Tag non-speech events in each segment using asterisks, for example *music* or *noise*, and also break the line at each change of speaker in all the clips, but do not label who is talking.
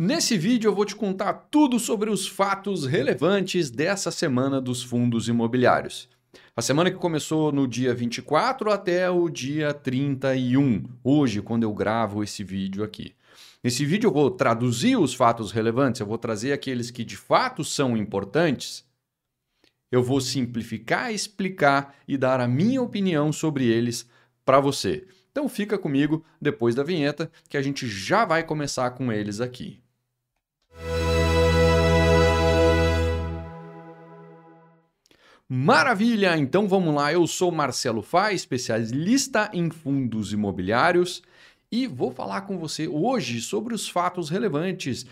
Nesse vídeo eu vou te contar tudo sobre os fatos relevantes dessa semana dos fundos imobiliários. A semana que começou no dia 24 até o dia 31, hoje, quando eu gravo esse vídeo aqui. Nesse vídeo eu vou traduzir os fatos relevantes, eu vou trazer aqueles que de fato são importantes. Eu vou simplificar, explicar e dar a minha opinião sobre eles para você. Então fica comigo depois da vinheta que a gente já vai começar com eles aqui. Maravilha! Então vamos lá. Eu sou Marcelo Fá, especialista em fundos imobiliários e vou falar com você hoje sobre os fatos relevantes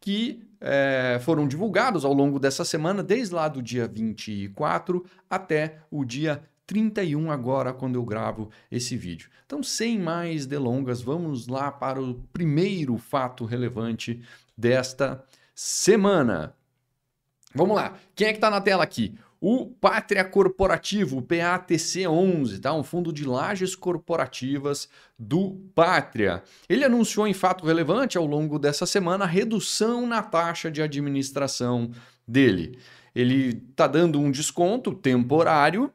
que é, foram divulgados ao longo dessa semana, desde lá do dia 24 até o dia 31, agora, quando eu gravo esse vídeo. Então, sem mais delongas, vamos lá para o primeiro fato relevante desta semana. Vamos lá. Quem é que está na tela aqui? O Pátria Corporativo, o PATC11, tá? um fundo de lajes corporativas do Pátria. Ele anunciou em fato relevante ao longo dessa semana a redução na taxa de administração dele. Ele está dando um desconto temporário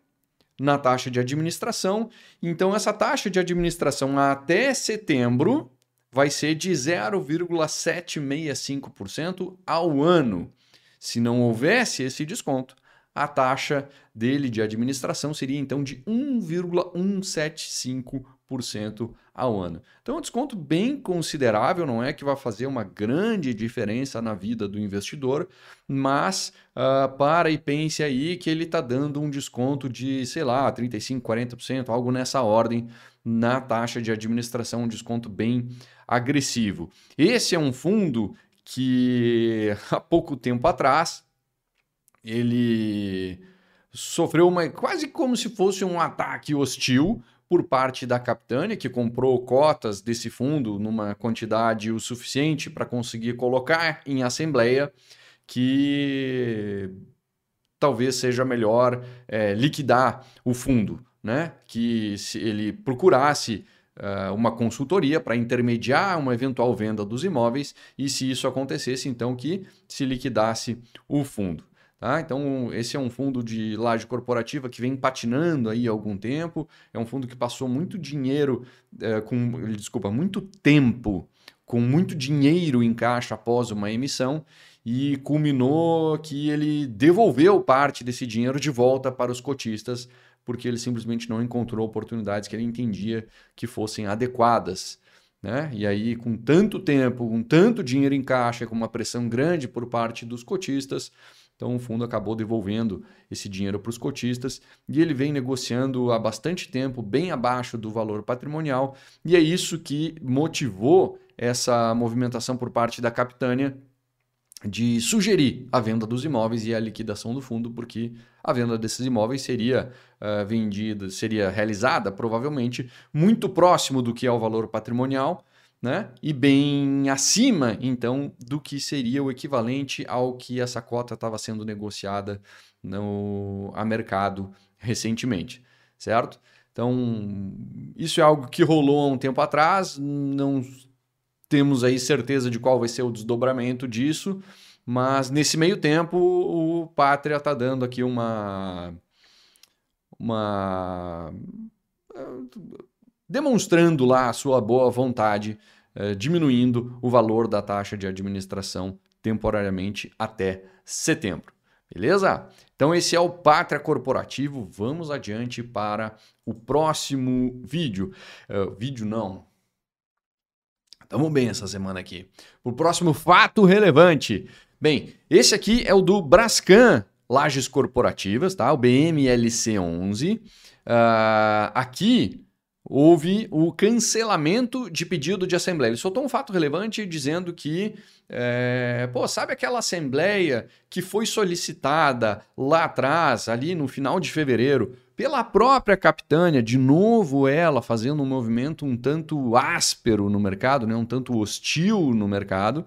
na taxa de administração. Então, essa taxa de administração até setembro vai ser de 0,765% ao ano. Se não houvesse esse desconto, a taxa dele de administração seria então de 1,175% ao ano. Então é um desconto bem considerável, não é que vai fazer uma grande diferença na vida do investidor, mas uh, para e pense aí que ele está dando um desconto de, sei lá, 35%, 40%, algo nessa ordem na taxa de administração, um desconto bem agressivo. Esse é um fundo que há pouco tempo atrás ele sofreu uma quase como se fosse um ataque hostil por parte da Capitânia, que comprou cotas desse fundo numa quantidade o suficiente para conseguir colocar em assembleia, que talvez seja melhor é, liquidar o fundo, né? Que se ele procurasse uh, uma consultoria para intermediar uma eventual venda dos imóveis e se isso acontecesse, então que se liquidasse o fundo. Tá? Então, esse é um fundo de laje corporativa que vem patinando aí há algum tempo. É um fundo que passou muito dinheiro, é, com, desculpa, muito tempo, com muito dinheiro em caixa após uma emissão e culminou que ele devolveu parte desse dinheiro de volta para os cotistas, porque ele simplesmente não encontrou oportunidades que ele entendia que fossem adequadas. Né? E aí, com tanto tempo, com tanto dinheiro em caixa, com uma pressão grande por parte dos cotistas, então o fundo acabou devolvendo esse dinheiro para os cotistas e ele vem negociando há bastante tempo, bem abaixo do valor patrimonial, e é isso que motivou essa movimentação por parte da Capitânia de sugerir a venda dos imóveis e a liquidação do fundo, porque a venda desses imóveis seria uh, vendida, seria realizada provavelmente muito próximo do que é o valor patrimonial né? E bem acima, então, do que seria o equivalente ao que essa cota estava sendo negociada no a mercado recentemente, certo? Então, isso é algo que rolou há um tempo atrás, não temos aí certeza de qual vai ser o desdobramento disso, mas nesse meio tempo o Pátria está dando aqui uma uma demonstrando lá a sua boa vontade, eh, diminuindo o valor da taxa de administração temporariamente até setembro. Beleza? Então esse é o Pátria Corporativo. Vamos adiante para o próximo vídeo. Uh, vídeo não. Estamos bem essa semana aqui. O próximo fato relevante. Bem, esse aqui é o do Brascan Lages Corporativas, tá? O BMLC 11. Uh, aqui houve o cancelamento de pedido de assembleia. Ele soltou um fato relevante dizendo que, é, pô, sabe aquela assembleia que foi solicitada lá atrás, ali no final de fevereiro, pela própria capitânia, de novo ela fazendo um movimento um tanto áspero no mercado, né, um tanto hostil no mercado.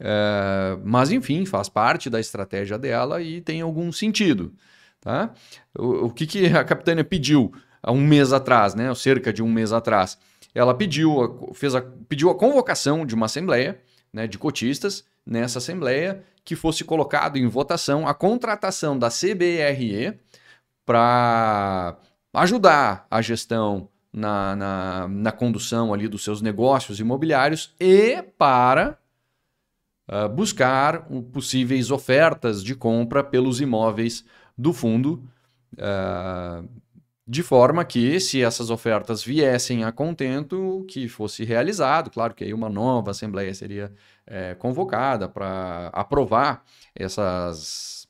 É, mas enfim, faz parte da estratégia dela e tem algum sentido. Tá? O, o que, que a capitânia pediu? Há um mês atrás, né, cerca de um mês atrás, ela pediu fez a, pediu a convocação de uma assembleia né, de cotistas nessa Assembleia que fosse colocado em votação a contratação da CBRE para ajudar a gestão na, na, na, condução ali dos seus negócios imobiliários e para uh, buscar possíveis ofertas de compra pelos imóveis do fundo, uh, de forma que, se essas ofertas viessem a contento, que fosse realizado, claro que aí uma nova assembleia seria é, convocada para aprovar essas,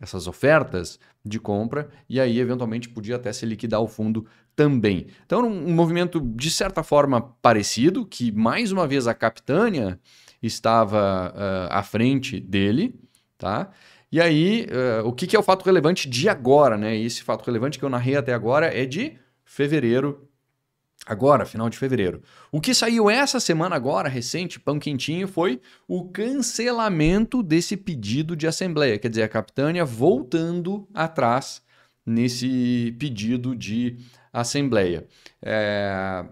essas ofertas de compra e aí eventualmente podia até se liquidar o fundo também. Então, um, movimento de certa forma parecido, que mais uma vez a Capitânia estava uh, à frente dele, tá? E aí, uh, o que, que, é o fato relevante de agora, né? E esse fato relevante que eu narrei até agora é de fevereiro, agora, final de fevereiro. O que saiu essa semana agora, recente, pão quentinho, foi o cancelamento desse pedido de assembleia. Quer dizer, a capitânia voltando atrás nesse pedido de assembleia. É...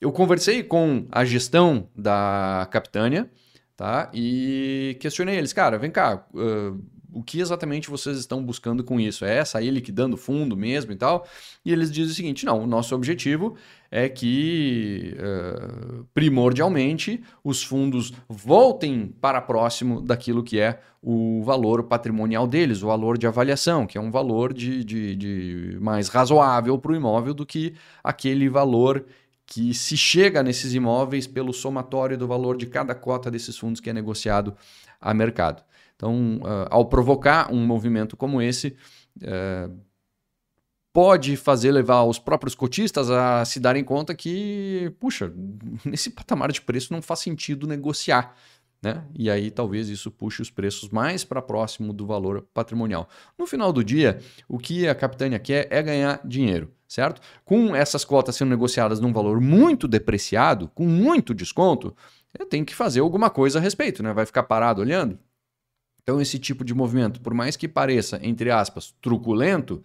Eu conversei com a gestão da capitânia, tá? E questionei eles, cara, vem cá, uh, o que exatamente vocês estão buscando com isso? É sair liquidando fundo mesmo e tal? E eles dizem o seguinte: não, o nosso objetivo é que, uh, primordialmente, os fundos voltem para próximo daquilo que é o valor patrimonial deles, o valor de avaliação, que é um valor de, de, de mais razoável para o imóvel do que aquele valor que se chega nesses imóveis pelo somatório do valor de cada cota desses fundos que é negociado a mercado. Então, uh, ao provocar um movimento como esse, uh, pode fazer levar os próprios cotistas a se darem conta que, puxa, nesse patamar de preço não faz sentido negociar. Né? E aí talvez isso puxe os preços mais para próximo do valor patrimonial. No final do dia, o que a capitânia quer é ganhar dinheiro, certo? Com essas cotas sendo negociadas num valor muito depreciado, com muito desconto, tem que fazer alguma coisa a respeito, né? Vai ficar parado olhando? Então, esse tipo de movimento, por mais que pareça, entre aspas, truculento,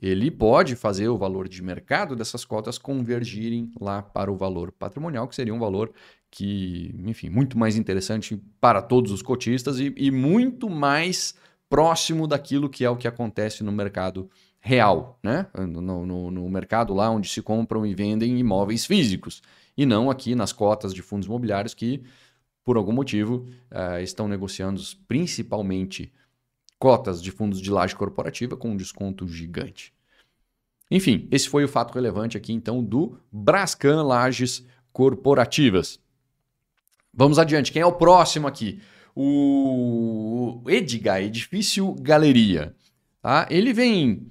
ele pode fazer o valor de mercado dessas cotas convergirem lá para o valor patrimonial, que seria um valor que, enfim, muito mais interessante para todos os cotistas e, e muito mais próximo daquilo que é o que acontece no mercado real, né? No, no, no, mercado lá onde se compram e vendem imóveis físicos, e não aqui nas cotas de fundos imobiliários que por algum motivo, uh, estão negociando principalmente cotas de fundos de laje corporativa com um desconto gigante. Enfim, esse foi o fato relevante aqui então do Brascan Lages Corporativas. Vamos adiante, quem é o próximo aqui? O Edgar, Edifício Galeria. Tá? Ele vem.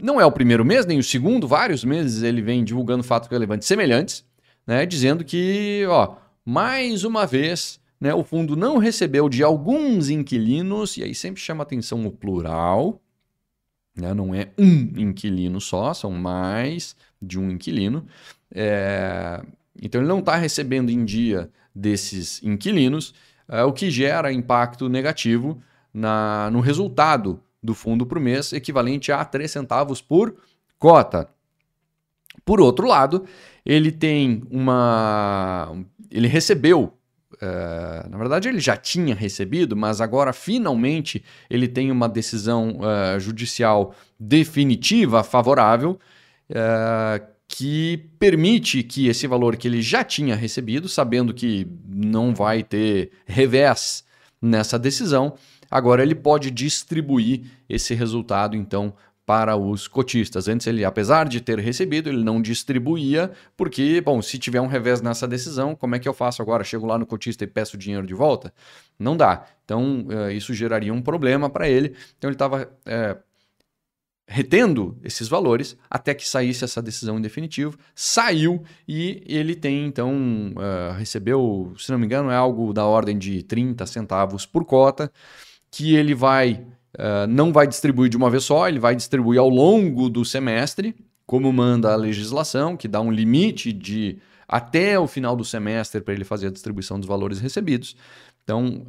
Não é o primeiro mês, nem o segundo, vários meses ele vem divulgando fatos relevantes semelhantes, né? dizendo que ó, mais uma vez, né, o fundo não recebeu de alguns inquilinos, e aí sempre chama atenção o plural, né, não é um inquilino só, são mais de um inquilino. É, então ele não está recebendo em dia desses inquilinos, é, o que gera impacto negativo na, no resultado do fundo por mês, equivalente a 3 centavos por cota. Por outro lado, ele tem uma ele recebeu. Uh, na verdade, ele já tinha recebido, mas agora finalmente ele tem uma decisão uh, judicial definitiva favorável uh, que permite que esse valor que ele já tinha recebido, sabendo que não vai ter revés nessa decisão, agora ele pode distribuir esse resultado então para os cotistas. Antes ele, apesar de ter recebido, ele não distribuía, porque, bom, se tiver um revés nessa decisão, como é que eu faço agora? Chego lá no cotista e peço o dinheiro de volta? Não dá. Então, uh, isso geraria um problema para ele. Então, ele estava uh, eh, retendo esses valores até que saísse essa decisão em definitivo. Saiu e ele tem, então, uh, recebeu, se não me engano, é algo da ordem de 30 centavos por cota, que ele vai uh, não vai distribuir de uma vez só, ele vai distribuir ao longo do semestre, como manda a legislação, que dá um limite de até o final do semestre para ele fazer a distribuição dos valores recebidos. Então,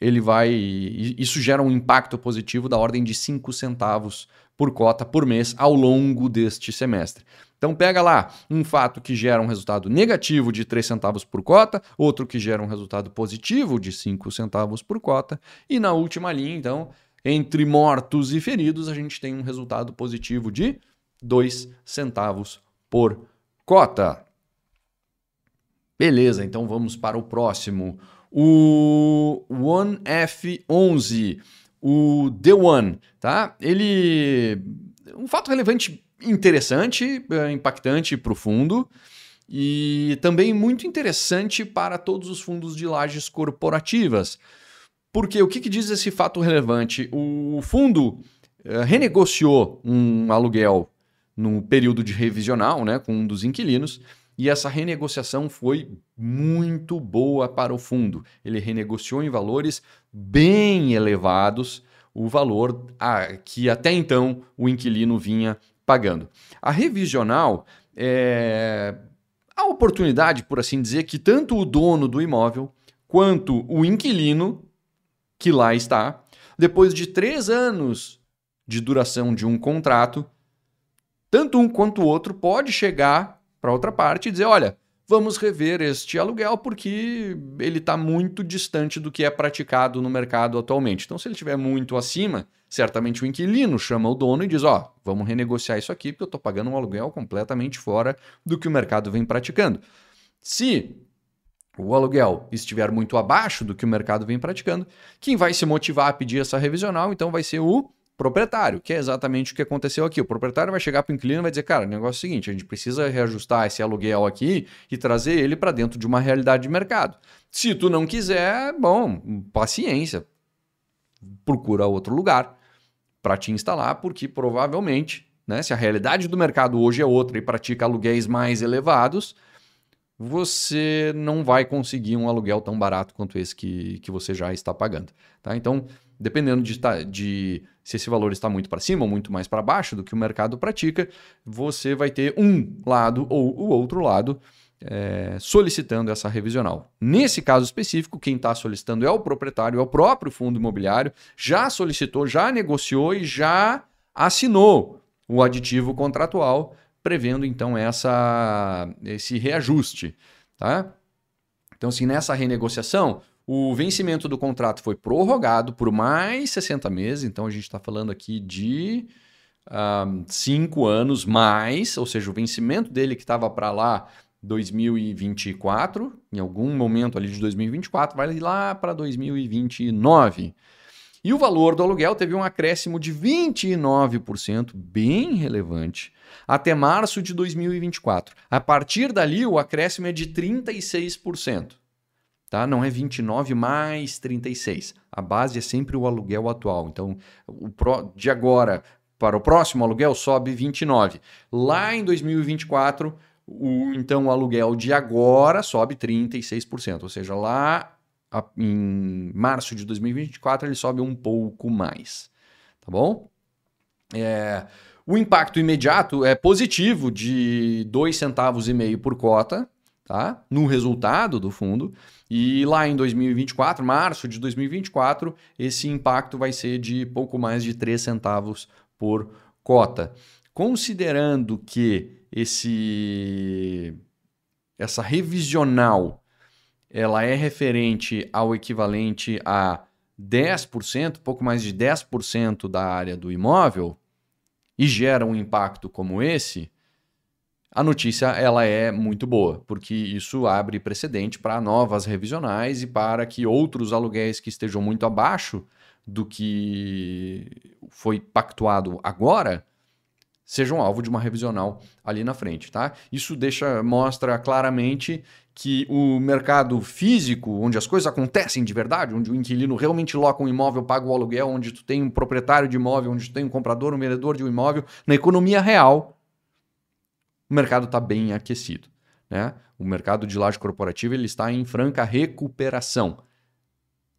ele vai. Isso gera um impacto positivo da ordem de 5 centavos por cota por mês ao longo deste semestre. Então pega lá um fato que gera um resultado negativo de 3 centavos por cota, outro que gera um resultado positivo de 5 centavos por cota, e na última linha, então, entre mortos e feridos, a gente tem um resultado positivo de 2 centavos por cota. Beleza, então vamos para o próximo. O One F11, o The One, tá? Ele um fato relevante interessante, eh, impactante e profundo e também muito interessante para todos os fundos de lajes corporativas. Porque o que, que diz esse fato relevante? O fundo uh, renegociou um aluguel no período de revisional né, com um dos inquilinos e essa renegociação foi muito boa para o fundo. Ele renegociou em valores bem elevados o valor a, que até então o inquilino vinha pagando. A revisional é a oportunidade, por assim dizer, que tanto o dono do imóvel quanto o inquilino que lá está, depois de três anos de duração de um contrato, tanto um quanto o outro pode chegar para outra parte e dizer: olha, vamos rever este aluguel porque ele está muito distante do que é praticado no mercado atualmente. Então, se ele estiver muito acima, certamente o inquilino chama o dono e diz: Ó, oh, vamos renegociar isso aqui porque eu estou pagando um aluguel completamente fora do que o mercado vem praticando. Se o aluguel estiver muito abaixo do que o mercado vem praticando, quem vai se motivar a pedir essa revisional então vai ser o proprietário, que é exatamente o que aconteceu aqui. O proprietário vai chegar para o inquilino e vai dizer: cara, o negócio é o seguinte, a gente precisa reajustar esse aluguel aqui e trazer ele para dentro de uma realidade de mercado. Se tu não quiser, bom, paciência, procura outro lugar para te instalar, porque provavelmente, né, se a realidade do mercado hoje é outra e pratica aluguéis mais elevados, você não vai conseguir um aluguel tão barato quanto esse que, que você já está pagando. Tá? Então, dependendo de, de se esse valor está muito para cima ou muito mais para baixo do que o mercado pratica, você vai ter um lado ou o outro lado é, solicitando essa revisional. Nesse caso específico, quem está solicitando é o proprietário, é o próprio fundo imobiliário, já solicitou, já negociou e já assinou o aditivo contratual, prevendo então essa, esse reajuste. Tá? Então, assim, nessa renegociação, o vencimento do contrato foi prorrogado por mais 60 meses, então a gente está falando aqui de um, cinco anos mais, ou seja, o vencimento dele que estava para lá 2024, em algum momento ali de 2024, vai lá para 2029. E o valor do aluguel teve um acréscimo de 29%, bem relevante, até março de 2024. A partir dali, o acréscimo é de 36%. Tá? Não é 29 mais 36. A base é sempre o aluguel atual. Então, o pro... de agora para o próximo aluguel sobe 29. Lá em 2024, o, então o aluguel de agora sobe 36%. Ou seja, lá em março de 2024 ele sobe um pouco mais. Tá bom? É, o impacto imediato é positivo de 2 centavos e meio por cota, tá? No resultado do fundo. E lá em 2024, março de 2024, esse impacto vai ser de pouco mais de 3 centavos por cota. Considerando que esse essa revisional ela é referente ao equivalente a 10%, pouco mais de 10% da área do imóvel e gera um impacto como esse, a notícia ela é muito boa, porque isso abre precedente para novas revisionais e para que outros aluguéis que estejam muito abaixo do que foi pactuado agora sejam alvo de uma revisional ali na frente, tá? Isso deixa mostra claramente que o mercado físico, onde as coisas acontecem de verdade, onde o inquilino realmente loca um imóvel, paga o aluguel, onde tu tem um proprietário de imóvel, onde tu tem um comprador, um vendedor de um imóvel, na economia real, o mercado está bem aquecido. Né? O mercado de laje corporativa ele está em franca recuperação.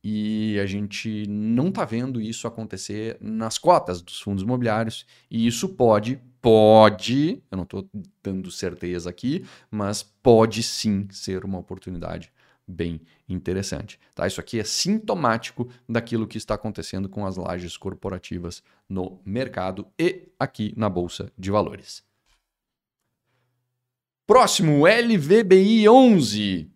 E a gente não está vendo isso acontecer nas cotas dos fundos imobiliários. E isso pode, pode, eu não estou dando certeza aqui, mas pode sim ser uma oportunidade bem interessante. Tá? Isso aqui é sintomático daquilo que está acontecendo com as lajes corporativas no mercado e aqui na Bolsa de Valores. Próximo, LVBI 11.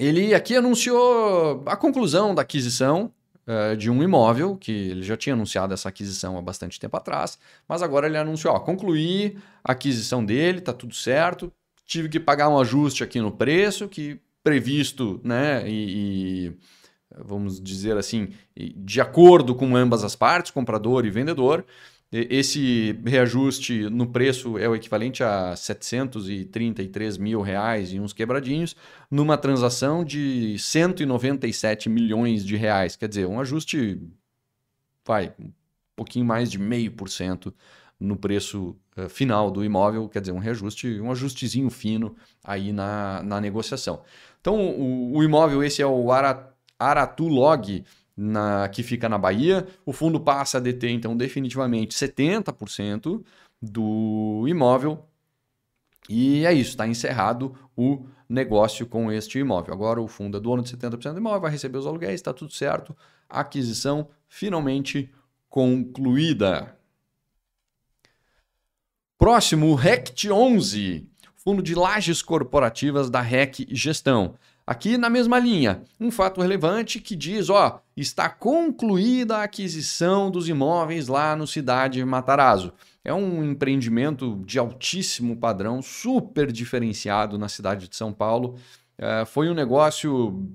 Ele aqui anunciou a conclusão da aquisição uh, de um imóvel, que ele já tinha anunciado essa aquisição há bastante tempo atrás, mas agora ele anunciou, ó, concluí a aquisição dele, tá tudo certo, tive que pagar um ajuste aqui no preço, que previsto, né, e, e vamos dizer assim, de acordo com ambas as partes, comprador e vendedor, esse reajuste no preço é o equivalente a 733 mil reais e uns quebradinhos, numa transação de 197 milhões de reais. Quer dizer, um ajuste, vai, um pouquinho mais de meio por cento no preço uh, final do imóvel, quer dizer, um reajuste, um ajustezinho fino aí na, na negociação. Então, o, o imóvel, esse é o Aratulog, na, que fica na Bahia. O fundo passa a deter, então, definitivamente 70% do imóvel. E é isso, está encerrado o negócio com este imóvel. Agora o fundo é dono de 70% do imóvel, vai receber os aluguéis, está tudo certo. Aquisição finalmente concluída. Próximo, RECT 11, fundo de lajes corporativas da REC Gestão. Aqui na mesma linha, um fato relevante que diz, ó, está concluída a aquisição dos imóveis lá no Cidade Matarazzo. É um empreendimento de altíssimo padrão, super diferenciado na cidade de São Paulo. É, foi um negócio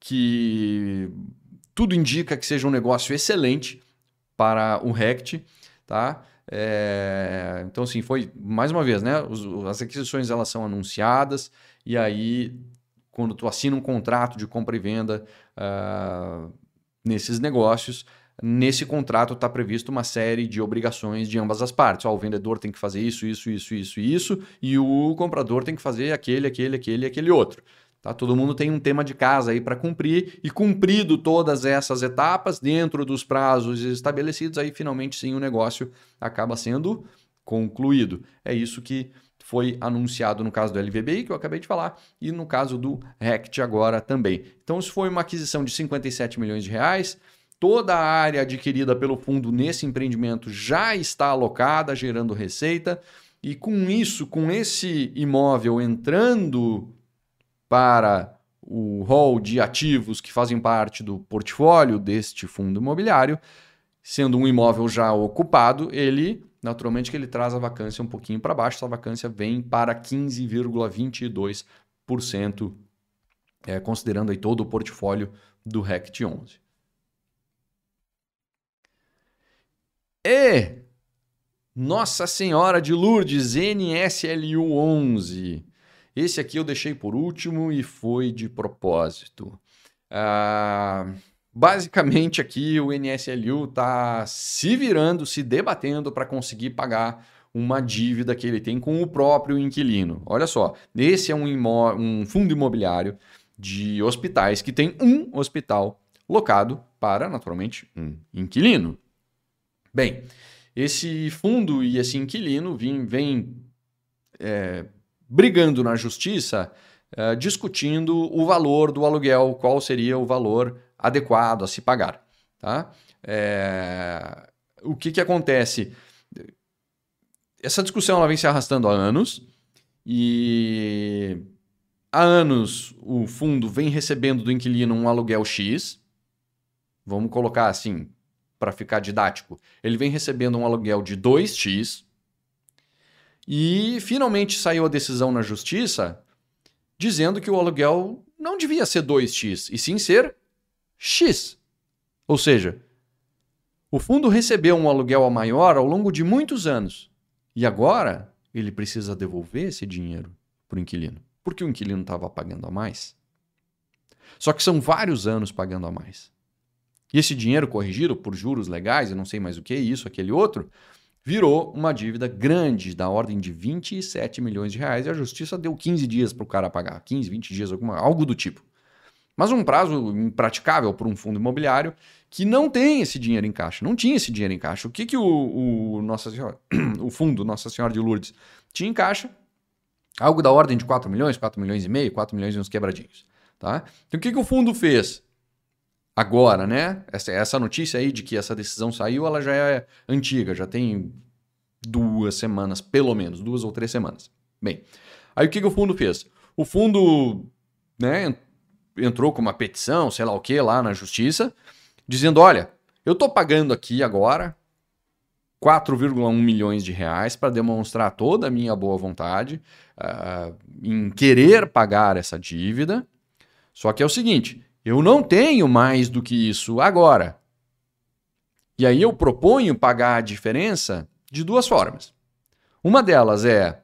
que tudo indica que seja um negócio excelente para o RECT, tá? É, então, assim, foi, mais uma vez, né? as aquisições elas são anunciadas e aí quando tu assina um contrato de compra e venda uh, nesses negócios, nesse contrato está previsto uma série de obrigações de ambas as partes. Ó, o vendedor tem que fazer isso, isso, isso, isso e isso, e o comprador tem que fazer aquele, aquele, aquele aquele outro. Tá? Todo mundo tem um tema de casa aí para cumprir, e cumprido todas essas etapas dentro dos prazos estabelecidos, aí finalmente sim o negócio acaba sendo concluído. É isso que foi anunciado no caso do LVBI, que eu acabei de falar, e no caso do RECT agora também. Então, isso foi uma aquisição de 57 milhões de reais. Toda a área adquirida pelo fundo nesse empreendimento já está alocada, gerando receita. E com isso, com esse imóvel entrando para o rol de ativos que fazem parte do portfólio deste fundo imobiliário, sendo um imóvel já ocupado, ele naturalmente que ele traz a vacância um pouquinho para baixo, essa vacância vem para 15,22%, é, considerando aí todo o portfólio do RECT 11. E Nossa Senhora de Lourdes, NSLU 11. Esse aqui eu deixei por último e foi de propósito. Ah... Basicamente aqui o NSLU está se virando, se debatendo para conseguir pagar uma dívida que ele tem com o próprio inquilino. Olha só, esse é um, um fundo imobiliário de hospitais que tem um hospital locado para, naturalmente, um inquilino. Bem, esse fundo e esse inquilino vem, vem é, brigando na justiça, é, discutindo o valor do aluguel, qual seria o valor adequado a se pagar. Tá? É... O que, que acontece? Essa discussão ela vem se arrastando há anos e há anos o fundo vem recebendo do inquilino um aluguel X. Vamos colocar assim, para ficar didático. Ele vem recebendo um aluguel de 2x e finalmente saiu a decisão na justiça dizendo que o aluguel não devia ser 2x, e sim ser X. Ou seja, o fundo recebeu um aluguel maior ao longo de muitos anos e agora ele precisa devolver esse dinheiro para o inquilino, porque o inquilino estava pagando a mais. Só que são vários anos pagando a mais. E esse dinheiro corrigido por juros legais, eu não sei mais o que, isso, aquele outro, virou uma dívida grande, da ordem de 27 milhões de reais, e a justiça deu 15 dias para o cara pagar, 15, 20 dias, alguma, algo do tipo. Mas um prazo impraticável para um fundo imobiliário que não tem esse dinheiro em caixa, não tinha esse dinheiro em caixa. O que, que o, o, Nossa Senhora, *clears throat* o fundo Nossa Senhora de Lourdes tinha em caixa? Algo da ordem de 4 milhões, 4 milhões e meio, 4 milhões e uns quebradinhos. Tá? Então, o que, que o fundo fez? Agora, né? Essa, essa notícia aí de que essa decisão saiu, ela já é antiga, já tem duas semanas, pelo menos, duas ou três semanas. Bem, aí o que, que o fundo fez? O fundo né, entrou com uma petição, sei lá o que, lá na justiça, dizendo: olha, eu estou pagando aqui agora 4,1 milhões de reais para demonstrar toda a minha boa vontade uh, em querer pagar essa dívida. Só que é o seguinte, eu não tenho mais do que isso agora. E aí eu proponho pagar a diferença de duas formas. Uma delas é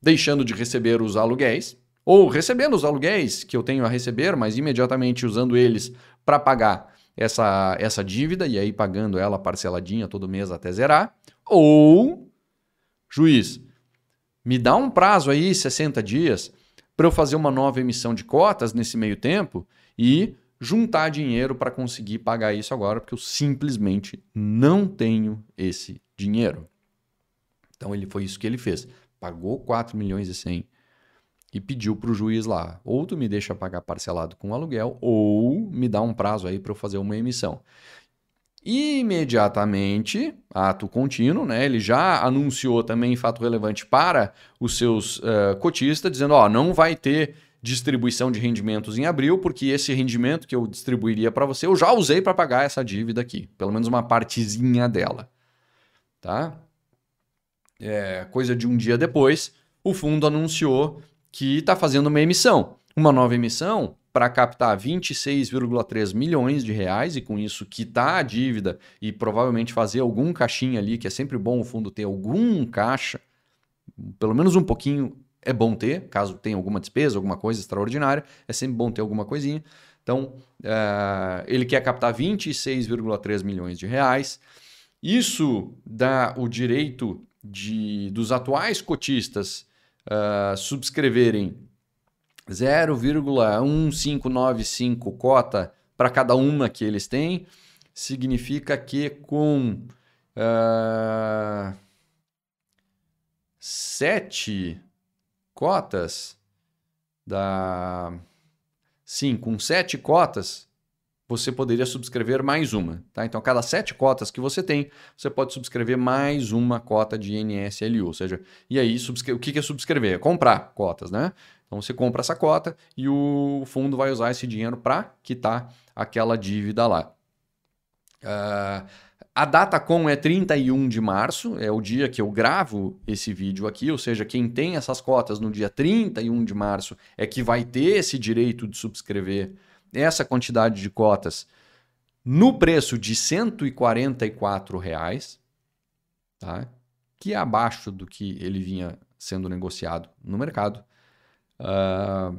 deixando de receber os aluguéis, ou recebendo os aluguéis que eu tenho a receber, mas imediatamente usando eles para pagar essa, essa dívida e aí pagando ela parceladinha todo mês até zerar. Ou, juiz, me dá um prazo aí, 60 dias, para eu fazer uma nova emissão de cotas nesse meio tempo e juntar dinheiro para conseguir pagar isso agora, porque eu simplesmente não tenho esse dinheiro. Então ele foi isso que ele fez. Pagou 4 milhões e 100 e pediu para o juiz lá, ou tu me deixa pagar parcelado com aluguel, ou me dá um prazo aí para eu fazer uma emissão. Imediatamente, ato contínuo, né? Ele já anunciou também fato relevante para os seus uh, cotistas, dizendo: ó, não vai ter distribuição de rendimentos em abril, porque esse rendimento que eu distribuiria para você, eu já usei para pagar essa dívida aqui, pelo menos uma partezinha dela. Tá? É, coisa de um dia depois, o fundo anunciou que está fazendo uma emissão. Uma nova emissão para captar 26,3 milhões de reais e com isso quitar a dívida e provavelmente fazer algum caixinha ali, que é sempre bom o fundo ter algum caixa, pelo menos um pouquinho é bom ter, caso tenha alguma despesa, alguma coisa extraordinária, é sempre bom ter alguma coisinha. Então, uh, ele quer captar 26,3 milhões de reais. Isso dá o direito de, dos atuais cotistas uh, subscreverem 0,1595 cota para cada uma que eles têm, significa que com uh, sete cotas da. Sim, com sete cotas, você poderia subscrever mais uma. Tá? Então, a cada sete cotas que você tem, você pode subscrever mais uma cota de NSLU. Ou seja, e aí o que é subscrever? É comprar cotas, né? Então você compra essa cota e o fundo vai usar esse dinheiro para quitar aquela dívida lá. Uh, a data com é 31 de março, é o dia que eu gravo esse vídeo aqui, ou seja, quem tem essas cotas no dia 31 de março é que vai ter esse direito de subscrever essa quantidade de cotas no preço de 144 reais, tá? que é abaixo do que ele vinha sendo negociado no mercado, uh,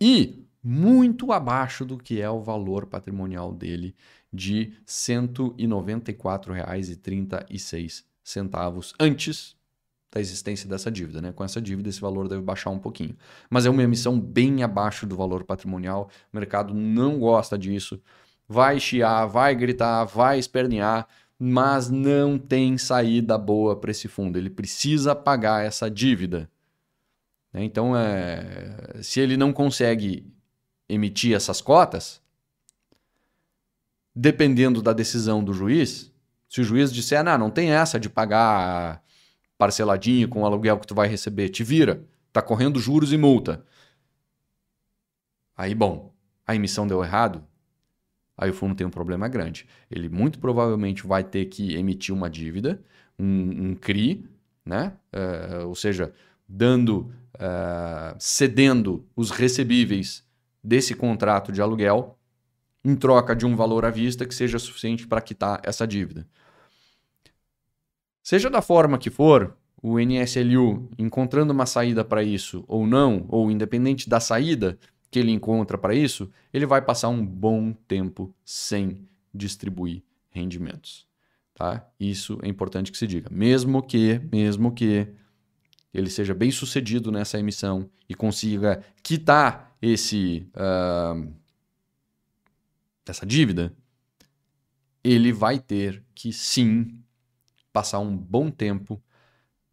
e muito abaixo do que é o valor patrimonial dele de R$ 194,36 antes da existência dessa dívida. Né? Com essa dívida, esse valor deve baixar um pouquinho. Mas é uma emissão bem abaixo do valor patrimonial. O mercado não gosta disso. Vai chiar, vai gritar, vai espernear, mas não tem saída boa para esse fundo. Ele precisa pagar essa dívida. Né? Então, é... se ele não consegue emitir essas cotas, dependendo da decisão do juiz, se o juiz disser, não, não tem essa de pagar parceladinho com o aluguel que tu vai receber, te vira, tá correndo juros e multa. Aí, bom, a emissão deu errado, aí o fundo tem um problema grande. Ele muito provavelmente vai ter que emitir uma dívida, um, um CRI, né? Uh, ou seja, dando, uh, cedendo os recebíveis desse contrato de aluguel em troca de um valor à vista que seja suficiente para quitar essa dívida. Seja da forma que for, o NSLU encontrando uma saída para isso ou não, ou independente da saída que ele encontra para isso, ele vai passar um bom tempo sem distribuir rendimentos. Tá? Isso é importante que se diga. Mesmo que, mesmo que ele seja bem sucedido nessa emissão e consiga quitar esse uh, essa dívida, ele vai ter que sim passar um bom tempo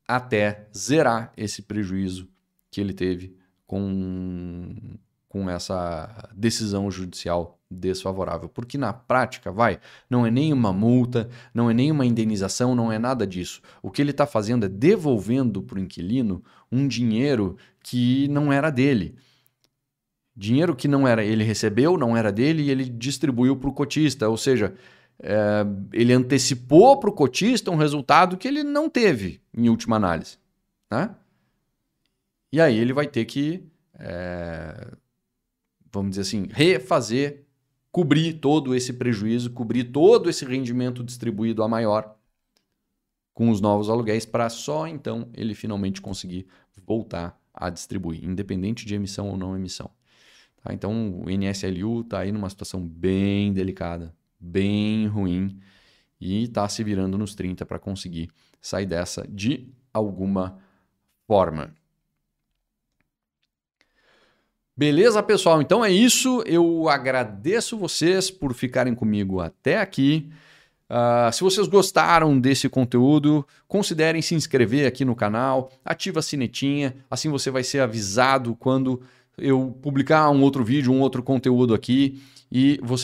até zerar esse prejuízo que ele teve com com essa decisão judicial desfavorável. Porque na prática, vai, não é nem uma multa, não é nem uma indenização, não é nada disso. O que ele está fazendo é devolvendo para o inquilino um dinheiro que não era dele. Dinheiro que não era ele recebeu, não era dele e ele distribuiu para o cotista. Ou seja, é, ele antecipou para o cotista um resultado que ele não teve em última análise. Né? E aí ele vai ter que, é, vamos dizer assim, refazer, cobrir todo esse prejuízo, cobrir todo esse rendimento distribuído a maior com os novos aluguéis para só então ele finalmente conseguir voltar a distribuir, independente de emissão ou não emissão. Tá? Então o NSLU está aí numa situação bem delicada, bem ruim e está se virando nos 30 para conseguir sair dessa de alguma forma. Beleza, pessoal? Então é isso. Eu agradeço vocês por ficarem comigo até aqui. Uh, se vocês gostaram desse conteúdo, considerem se inscrever aqui no canal, ativa a sinetinha, assim você vai ser avisado quando eu publicar um outro vídeo, um outro conteúdo aqui e você